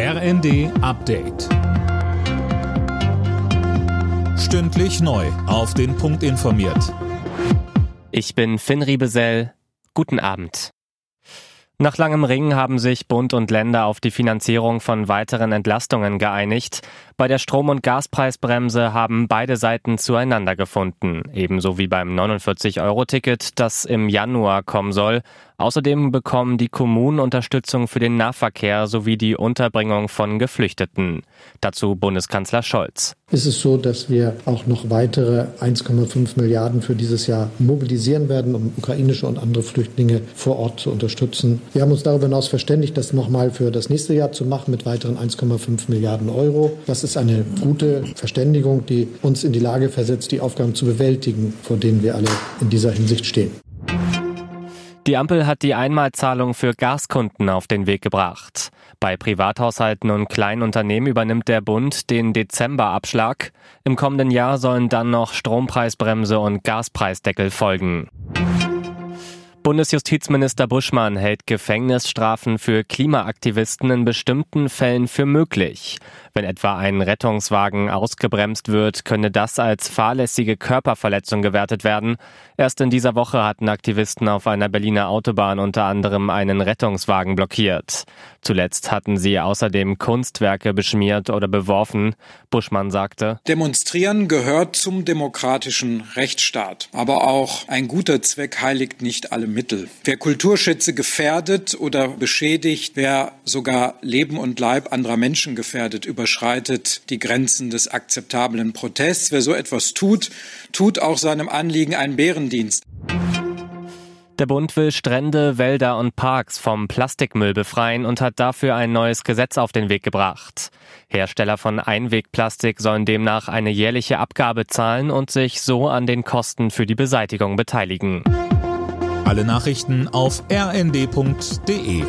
RND Update. Stündlich neu. Auf den Punkt informiert. Ich bin Finn Riebesell. Guten Abend. Nach langem Ringen haben sich Bund und Länder auf die Finanzierung von weiteren Entlastungen geeinigt. Bei der Strom- und Gaspreisbremse haben beide Seiten zueinander gefunden, ebenso wie beim 49-Euro-Ticket, das im Januar kommen soll. Außerdem bekommen die Kommunen Unterstützung für den Nahverkehr sowie die Unterbringung von Geflüchteten. Dazu Bundeskanzler Scholz. Es ist so, dass wir auch noch weitere 1,5 Milliarden für dieses Jahr mobilisieren werden, um ukrainische und andere Flüchtlinge vor Ort zu unterstützen. Wir haben uns darüber hinaus verständigt, das nochmal für das nächste Jahr zu machen mit weiteren 1,5 Milliarden Euro. Das ist eine gute Verständigung, die uns in die Lage versetzt, die Aufgaben zu bewältigen, vor denen wir alle in dieser Hinsicht stehen. Die Ampel hat die Einmalzahlung für Gaskunden auf den Weg gebracht. Bei Privathaushalten und kleinen Unternehmen übernimmt der Bund den Dezemberabschlag. Im kommenden Jahr sollen dann noch Strompreisbremse und Gaspreisdeckel folgen. Bundesjustizminister Buschmann hält Gefängnisstrafen für Klimaaktivisten in bestimmten Fällen für möglich. Wenn etwa ein Rettungswagen ausgebremst wird, könne das als fahrlässige Körperverletzung gewertet werden. Erst in dieser Woche hatten Aktivisten auf einer Berliner Autobahn unter anderem einen Rettungswagen blockiert. Zuletzt hatten sie außerdem Kunstwerke beschmiert oder beworfen. Buschmann sagte, Demonstrieren gehört zum demokratischen Rechtsstaat. Aber auch ein guter Zweck heiligt nicht alle Mittel. Wer Kulturschätze gefährdet oder beschädigt, wer sogar Leben und Leib anderer Menschen gefährdet, überschreitet die Grenzen des akzeptablen Protests. Wer so etwas tut, tut auch seinem Anliegen einen Bärendienst. Der Bund will Strände, Wälder und Parks vom Plastikmüll befreien und hat dafür ein neues Gesetz auf den Weg gebracht. Hersteller von Einwegplastik sollen demnach eine jährliche Abgabe zahlen und sich so an den Kosten für die Beseitigung beteiligen. Alle Nachrichten auf rnd.de